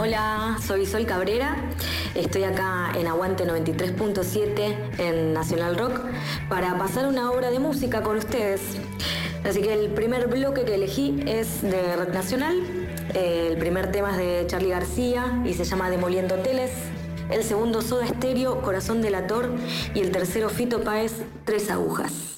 Hola, soy Sol Cabrera. Estoy acá en Aguante 93.7 en Nacional Rock para pasar una obra de música con ustedes. Así que el primer bloque que elegí es de Rock Nacional. El primer tema es de Charlie García y se llama Demoliendo Hoteles. El segundo Soda Stereo, Corazón del Ator. Y el tercero Fito Páez, Tres Agujas.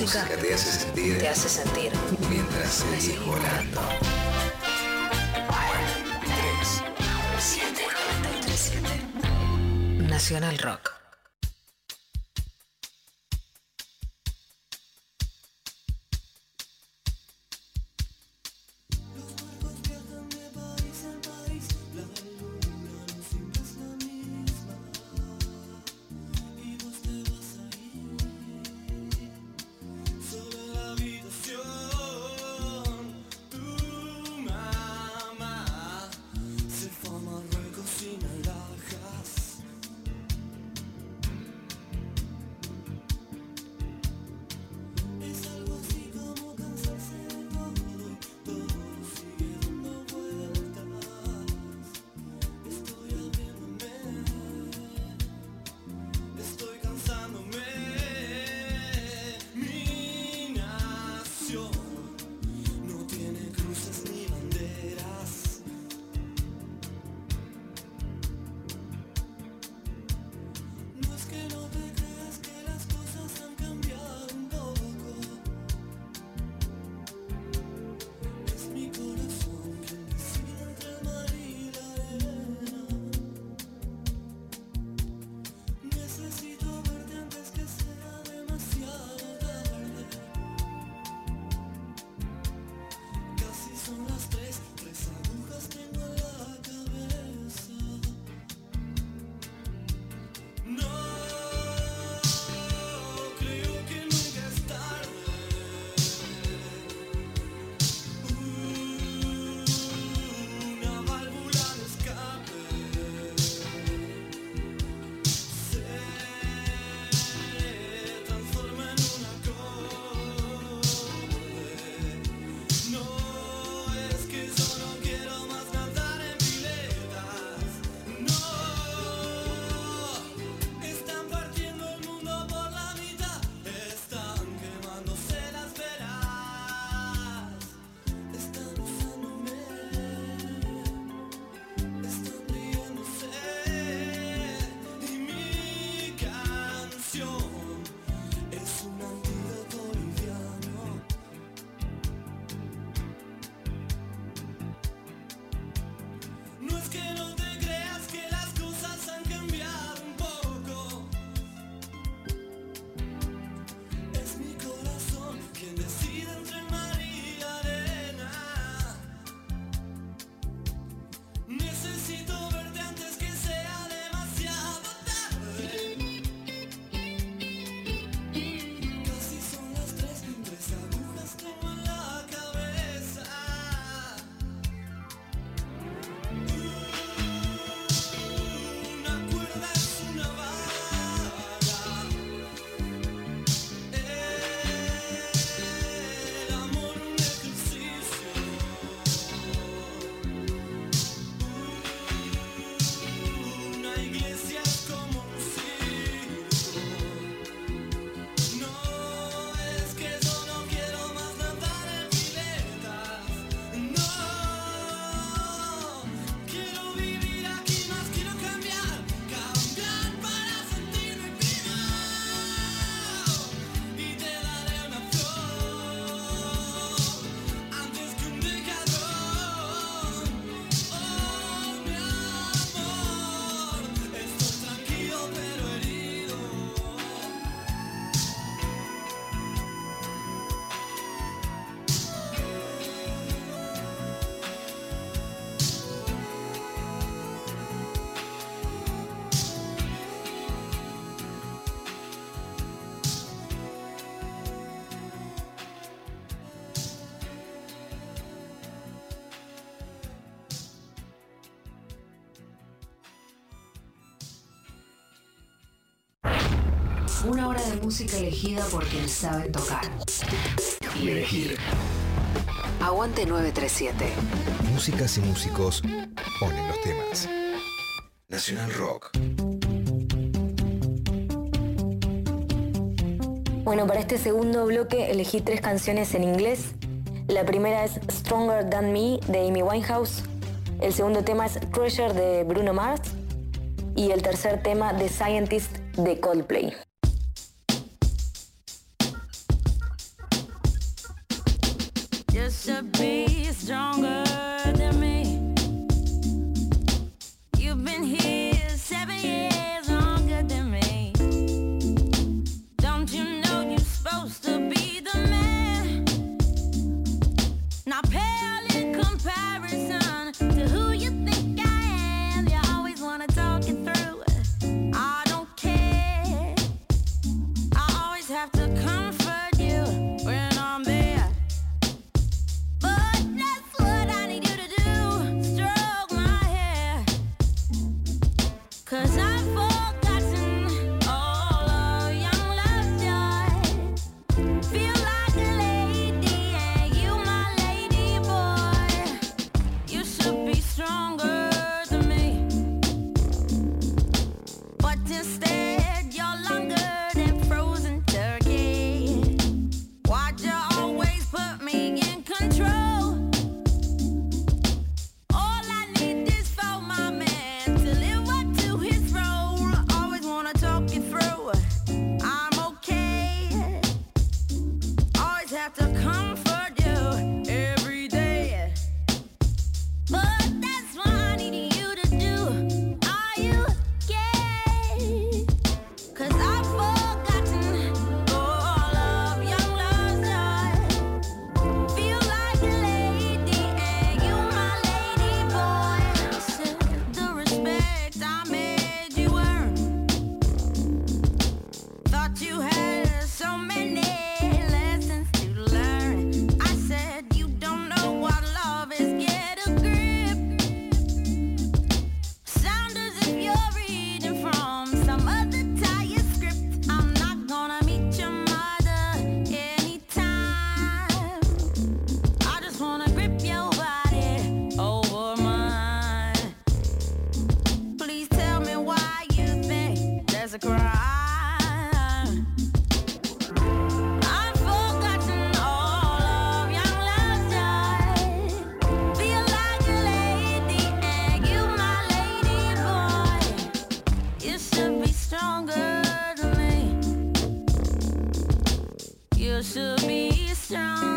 Música, te hace sentir. Te hace sentir. Mientras seguís volando. 3, 7, 7. Nacional Rock. Música elegida por quien sabe tocar. Y elegir. Aguante 937. Músicas y músicos ponen los temas. Nacional Rock. Bueno, para este segundo bloque elegí tres canciones en inglés. La primera es Stronger Than Me de Amy Winehouse. El segundo tema es Treasure de Bruno Mars. Y el tercer tema, The Scientist de Coldplay. To be stronger. should be stronger. You should be strong.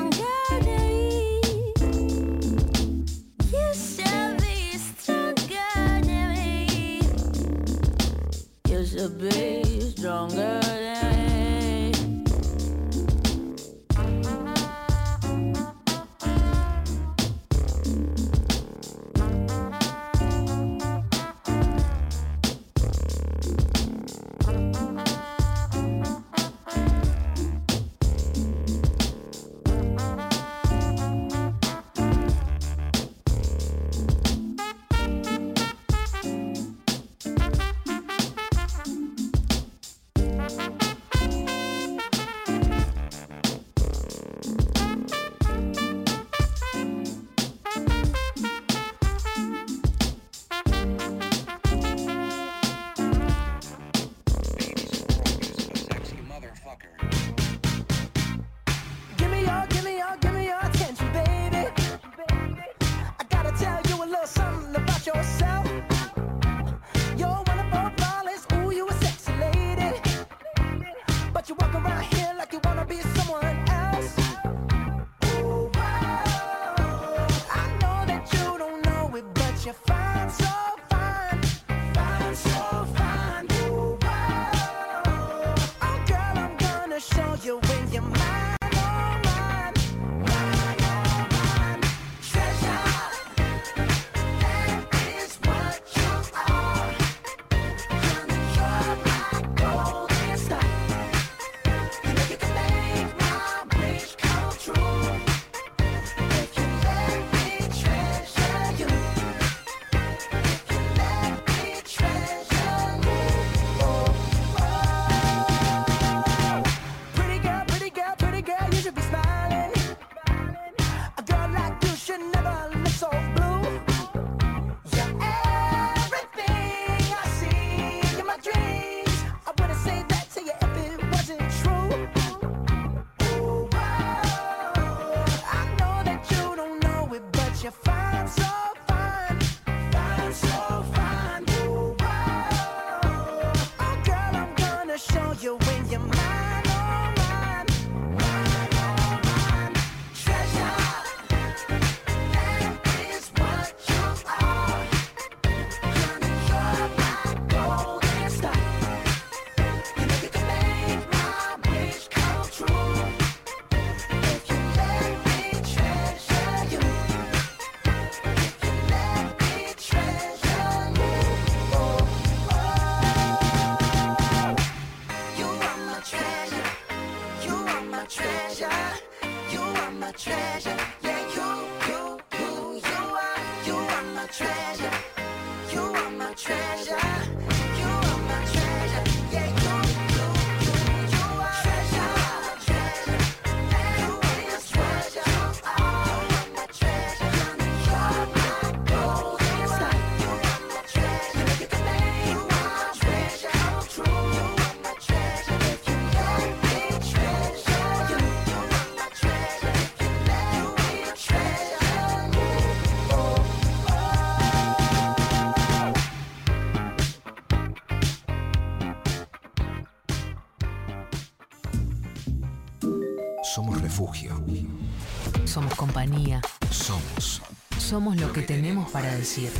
Somos. Lo que tenemos para decir.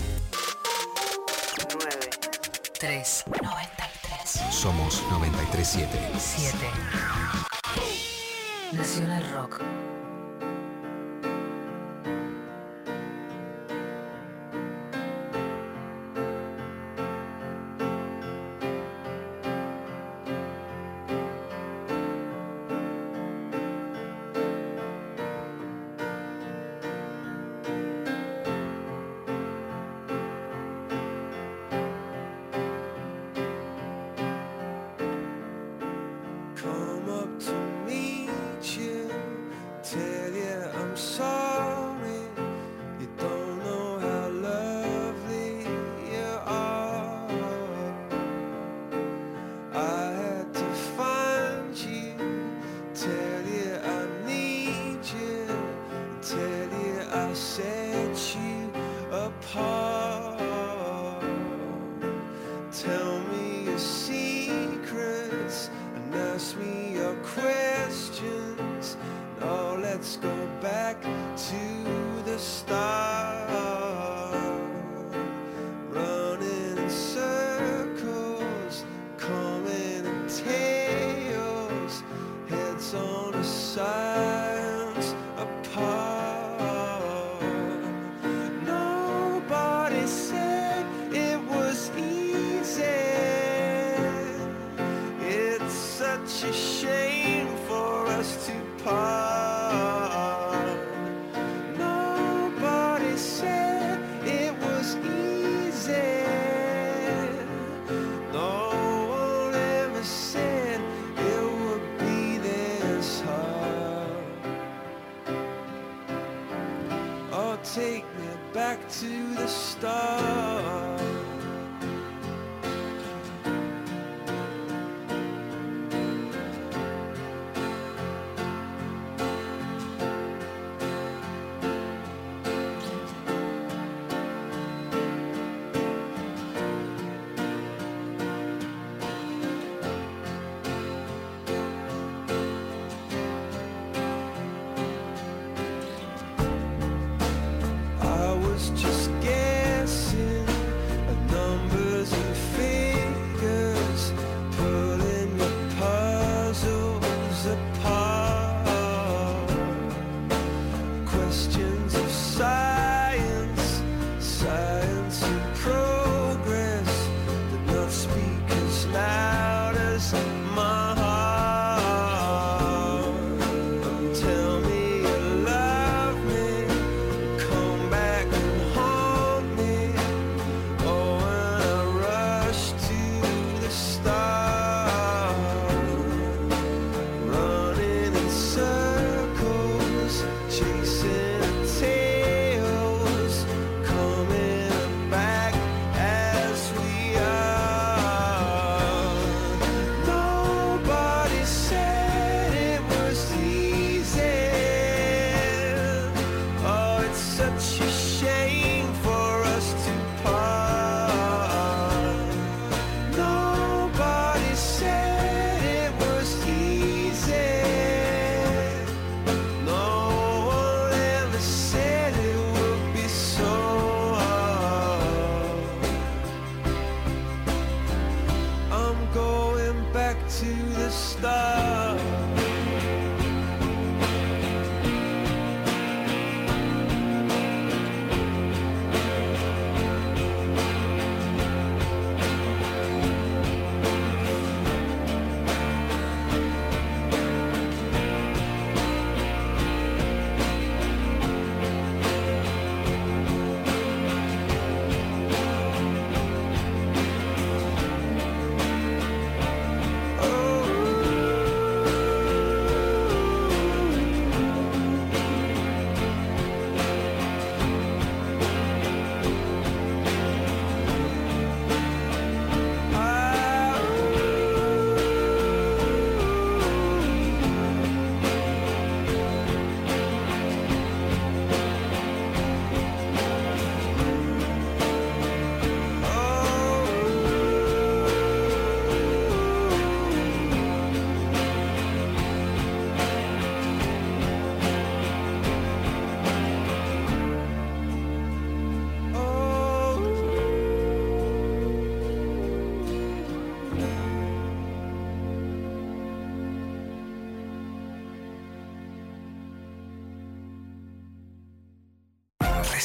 9, 3, 93. Somos 937. 7. Nacional Rock.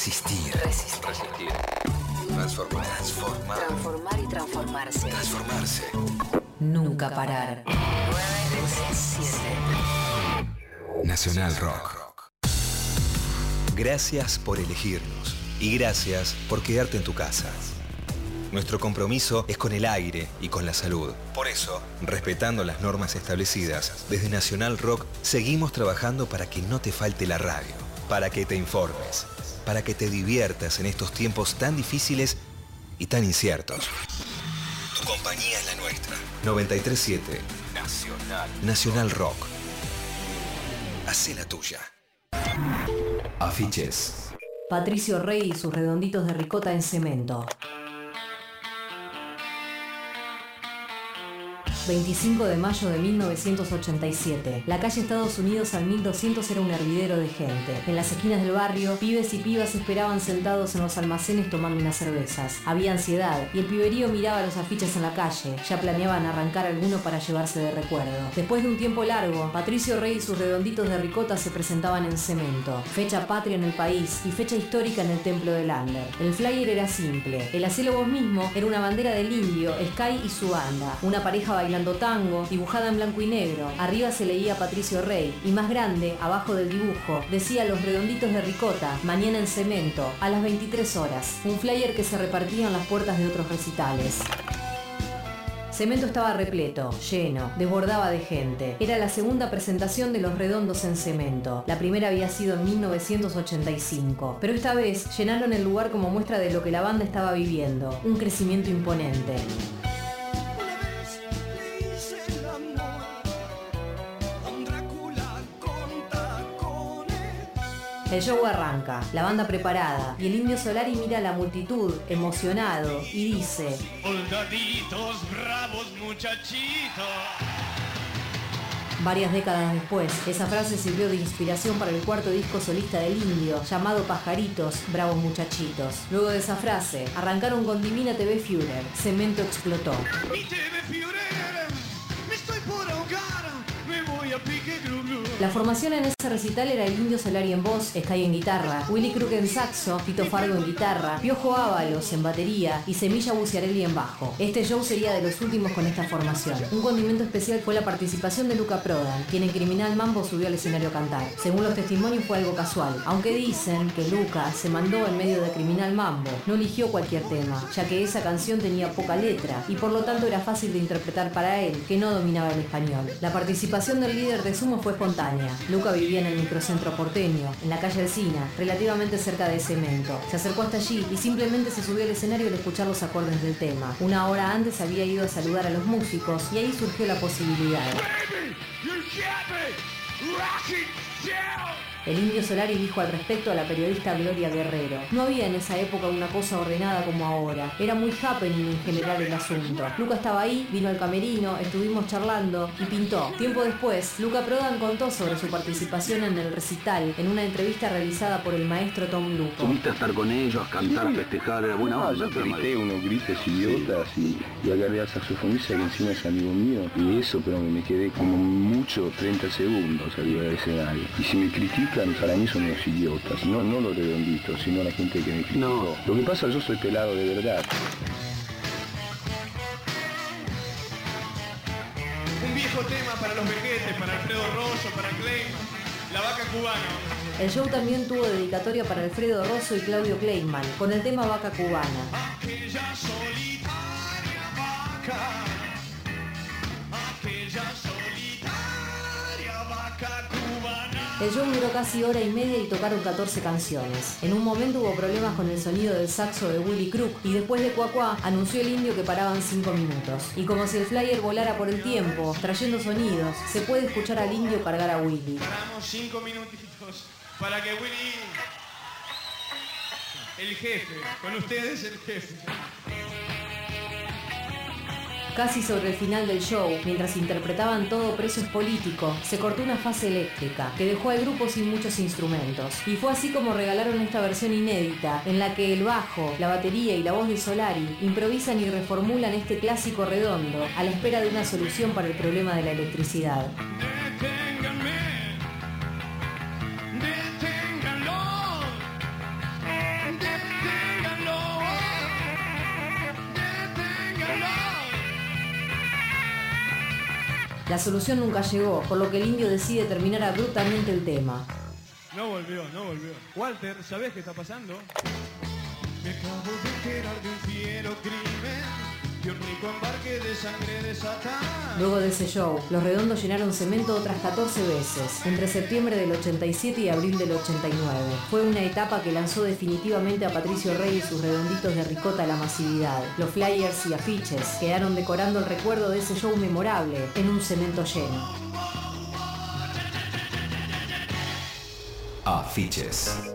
Resistir. Resistir. Transformar. Transformar. Transformar y transformarse. Transformarse. Nunca parar. 937. Nacional Rock. Gracias por elegirnos y gracias por quedarte en tu casa. Nuestro compromiso es con el aire y con la salud. Por eso, respetando las normas establecidas, desde Nacional Rock seguimos trabajando para que no te falte la radio, para que te informes, para que te diviertas en estos tiempos tan difíciles y tan inciertos. Tu compañía es la nuestra. 937 Nacional. Nacional Rock. Hacé la tuya. Afiches. Patricio Rey y sus redonditos de ricota en cemento. 25 de mayo de 1987. La calle Estados Unidos al 1200 era un hervidero de gente. En las esquinas del barrio, pibes y pibas esperaban sentados en los almacenes tomando unas cervezas. Había ansiedad y el piberío miraba los afiches en la calle. Ya planeaban arrancar alguno para llevarse de recuerdo. Después de un tiempo largo, Patricio Rey y sus redonditos de ricota se presentaban en cemento. Fecha patria en el país y fecha histórica en el templo de Lander. El flyer era simple. El hacelo vos mismo era una bandera del indio, Sky y su banda. Una pareja bailando tango, dibujada en blanco y negro. Arriba se leía Patricio Rey y más grande, abajo del dibujo, decía Los redonditos de ricota, mañana en cemento, a las 23 horas. Un flyer que se repartía en las puertas de otros recitales. Cemento estaba repleto, lleno, desbordaba de gente. Era la segunda presentación de Los Redondos en Cemento. La primera había sido en 1985. Pero esta vez llenaron el lugar como muestra de lo que la banda estaba viviendo. Un crecimiento imponente. El show arranca, la banda preparada, y el indio Solari mira a la multitud, emocionado, y dice, Soldaditos bravos muchachitos. varias décadas después, esa frase sirvió de inspiración para el cuarto disco solista del indio, llamado Pajaritos, Bravos Muchachitos. Luego de esa frase, arrancaron con Divina TV Führer, Cemento explotó. Mi TV Führer, La formación en ese recital era el Indio Solari en voz, Sky en guitarra, Willy Crook en saxo, Tito Fargo en guitarra, Piojo Ábalos en batería y Semilla Buciarelli en bajo. Este show sería de los últimos con esta formación. Un condimento especial fue la participación de Luca Prodan, quien en Criminal Mambo subió al escenario a cantar. Según los testimonios fue algo casual, aunque dicen que Luca se mandó en medio de Criminal Mambo. No eligió cualquier tema, ya que esa canción tenía poca letra y por lo tanto era fácil de interpretar para él, que no dominaba el español. La participación del líder de Sumo fue espontánea. Luca vivía en el microcentro porteño, en la calle Alcina, relativamente cerca de Cemento. Se acercó hasta allí y simplemente se subió al escenario al escuchar los acordes del tema. Una hora antes había ido a saludar a los músicos y ahí surgió la posibilidad. Baby, El indio Solari dijo al respecto a la periodista Gloria Guerrero. No había en esa época una cosa ordenada como ahora. Era muy happening en general el asunto. Luca estaba ahí, vino al camerino, estuvimos charlando y pintó. Tiempo después, Luca Prodan contó sobre su participación en el recital en una entrevista realizada por el maestro Tom Lupo. Subiste a estar con ellos, cantar, festejar, era buena No, onda. yo grité unos gritos idiotas y, y agarré al saxofonista que encima es amigo mío y eso, pero me quedé como mucho 30 segundos arriba del escenario. Y si me critican, para mí son unos idiotas, no, no los redonditos, sino la gente que me criticó. No. Lo que pasa, yo soy pelado de verdad. Un viejo tema para los vejetes, para Alfredo Rosso, para Clayman. La vaca cubana. El show también tuvo dedicatoria para Alfredo Rosso y Claudio Kleinman, con el tema Vaca Cubana. Aquella solitaria vaca. El show duró casi hora y media y tocaron 14 canciones. En un momento hubo problemas con el sonido del saxo de Willy Crook y después de Cuacuá anunció el indio que paraban 5 minutos. Y como si el flyer volara por el tiempo, trayendo sonidos, se puede escuchar al indio cargar a Willy. Paramos cinco minutitos para que Willy... El jefe, con ustedes el jefe. Casi sobre el final del show, mientras interpretaban todo preso es político, se cortó una fase eléctrica que dejó al grupo sin muchos instrumentos. Y fue así como regalaron esta versión inédita, en la que el bajo, la batería y la voz de Solari improvisan y reformulan este clásico redondo a la espera de una solución para el problema de la electricidad. La solución nunca llegó, por lo que el indio decide terminar abruptamente el tema. No volvió, no volvió. Walter, ¿sabés qué está pasando? Me acabo de enterar de un fiero crimen Luego de ese show, los redondos llenaron cemento otras 14 veces, entre septiembre del 87 y abril del 89. Fue una etapa que lanzó definitivamente a Patricio Rey y sus redonditos de ricota a la masividad. Los flyers y afiches quedaron decorando el recuerdo de ese show memorable en un cemento lleno. Afiches.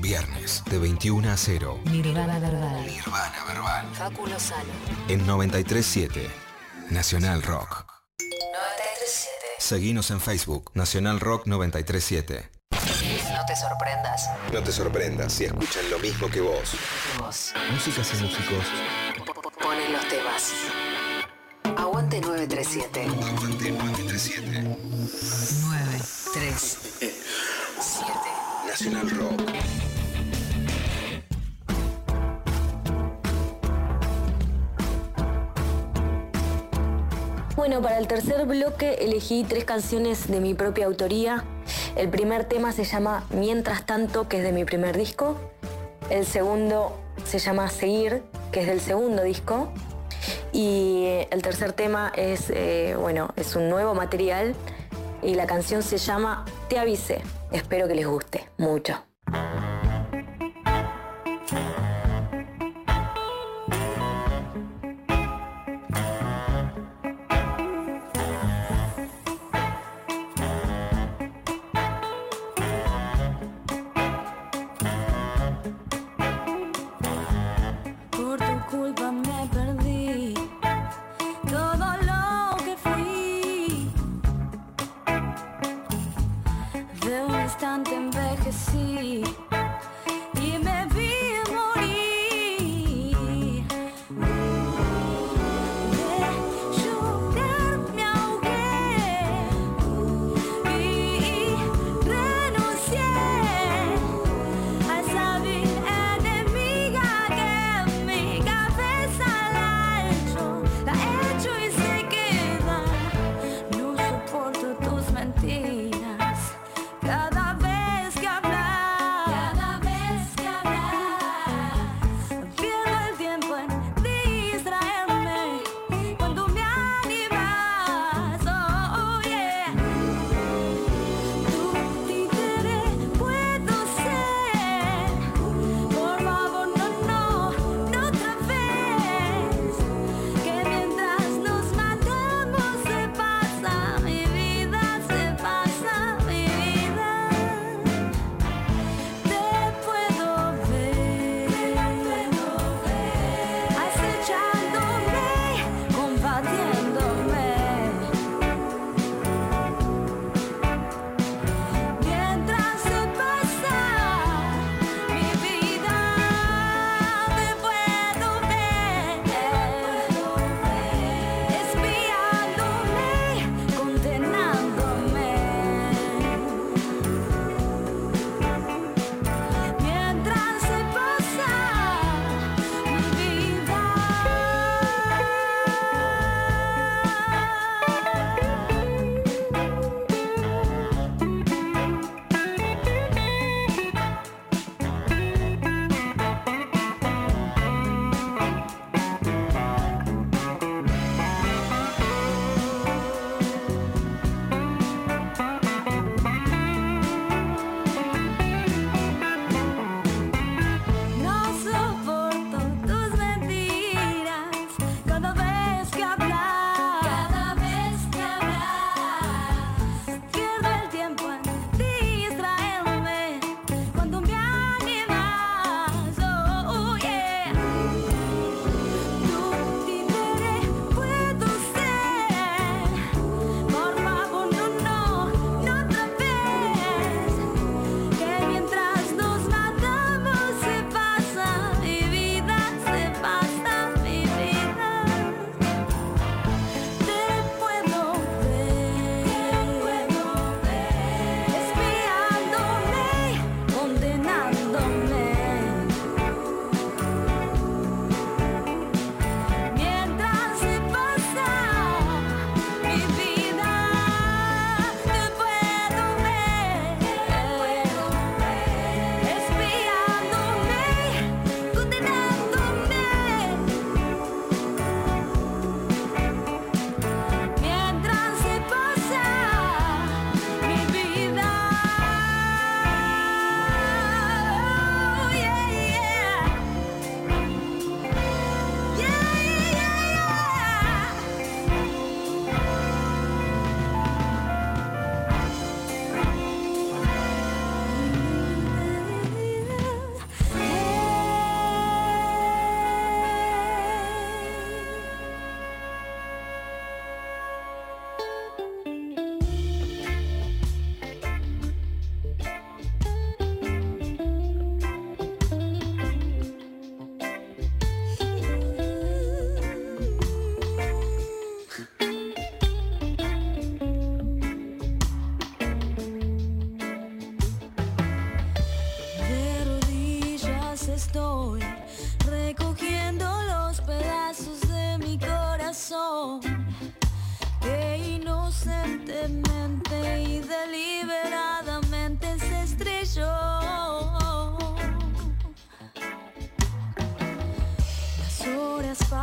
Viernes de 21 a 0. Nirvana Verbal. Nirvana Verbal. Facu Lozano. En 937 Nacional Rock. 937. Seguinos en Facebook Nacional Rock 937. No te sorprendas. No te sorprendas si escuchan lo mismo que vos. Vos Músicas y músicos. ponen los temas. Aguante 937. Aguante 937. 937. Nacional Rock. Bueno, para el tercer bloque elegí tres canciones de mi propia autoría. El primer tema se llama Mientras tanto, que es de mi primer disco. El segundo se llama Seguir, que es del segundo disco. Y eh, el tercer tema es, eh, bueno, es un nuevo material y la canción se llama Te avisé. Espero que les guste mucho.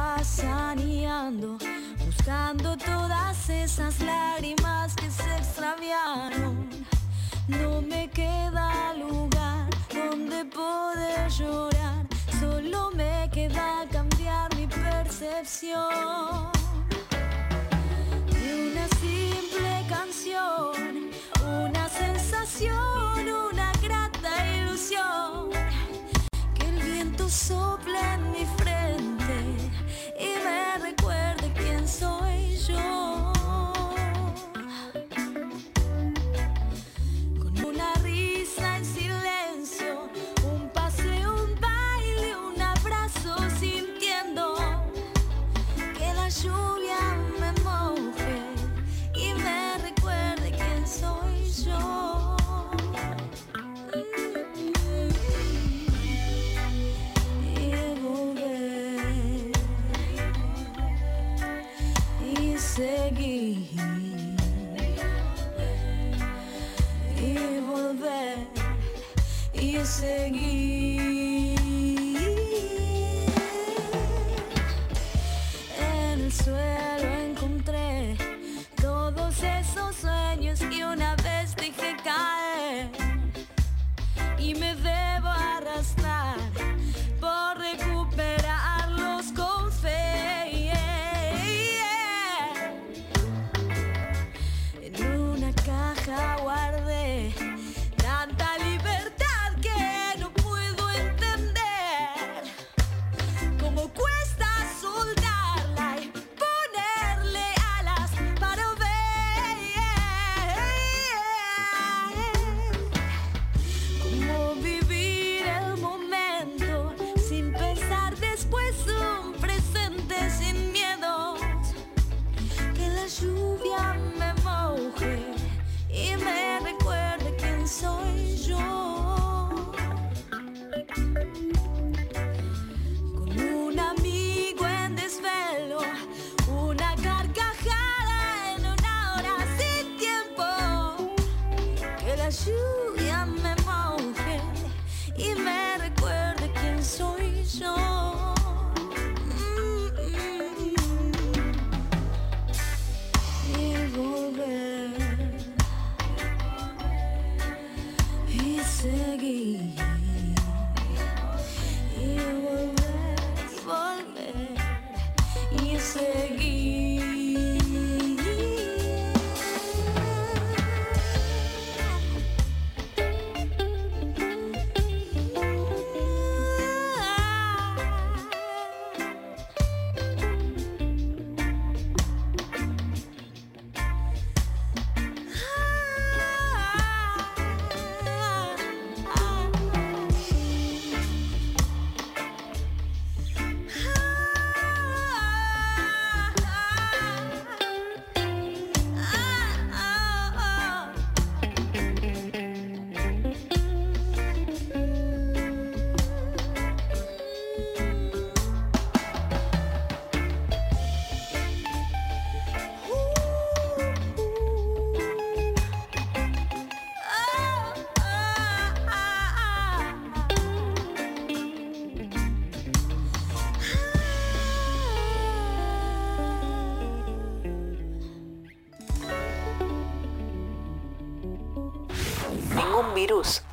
va buscando todas esas lágrimas que se extraviaron. No me queda lugar donde poder llorar, solo me queda cambiar mi percepción. De una simple canción, una sensación, una grata ilusión, que el viento sopla en mi frente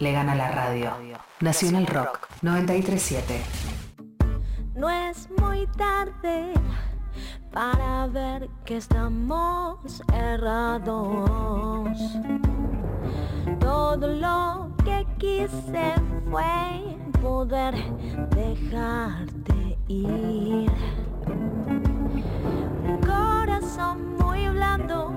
le gana la radio. Nacional Rock 937. No es muy tarde para ver que estamos errados. Todo lo que quise fue poder dejarte ir. Un corazón muy blando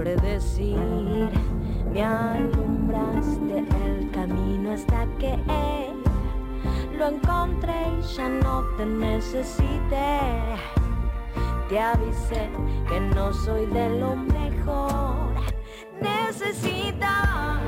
predecir. Me alumbraste el camino hasta que eh, lo encontré y ya no te necesité. Te avisé que no soy de lo mejor. Necesitas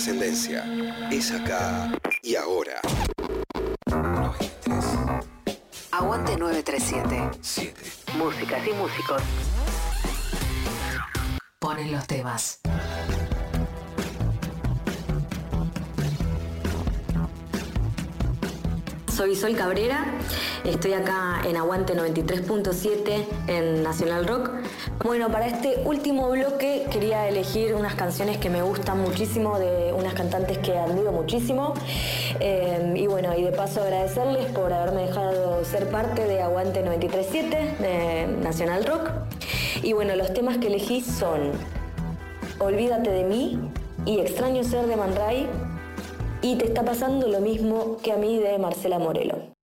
trascendencia. Es acá y ahora. Aguante 937. 7. Músicas y músicos. Ponen los temas. Soy Sol Cabrera, estoy acá en Aguante 93.7 en Nacional Rock. Bueno, para este último bloque quería elegir unas canciones que me gustan muchísimo de unas cantantes que admiro muchísimo. Eh, y bueno, y de paso agradecerles por haberme dejado ser parte de Aguante 93.7 de Nacional Rock. Y bueno, los temas que elegí son Olvídate de mí y Extraño ser de Man Ray y te está pasando lo mismo que a mí de Marcela Morelo.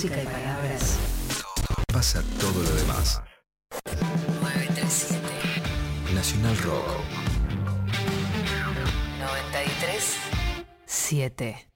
música y palabras. Pasa todo lo demás. 937. Nacional Rock. 93 7.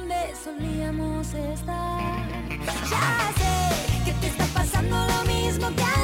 donde solíamos estar. Ya sé que te está pasando lo mismo que a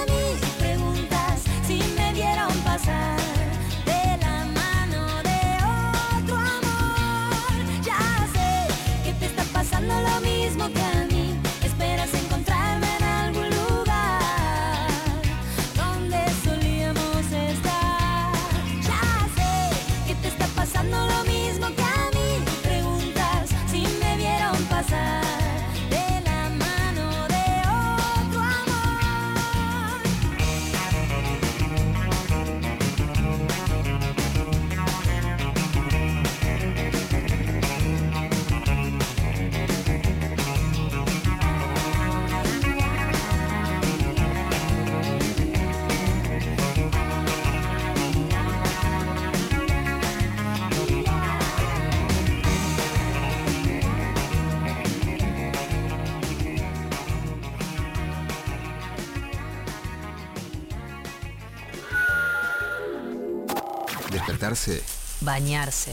Bañarse.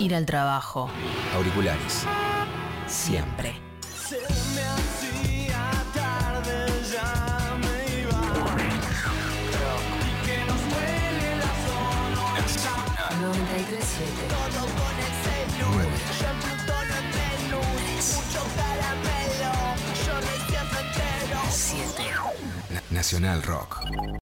Ir al trabajo. Auriculares. Siempre. Se me hacía tarde, ya me iba. Y que nos huele la zona. Nacional Rock.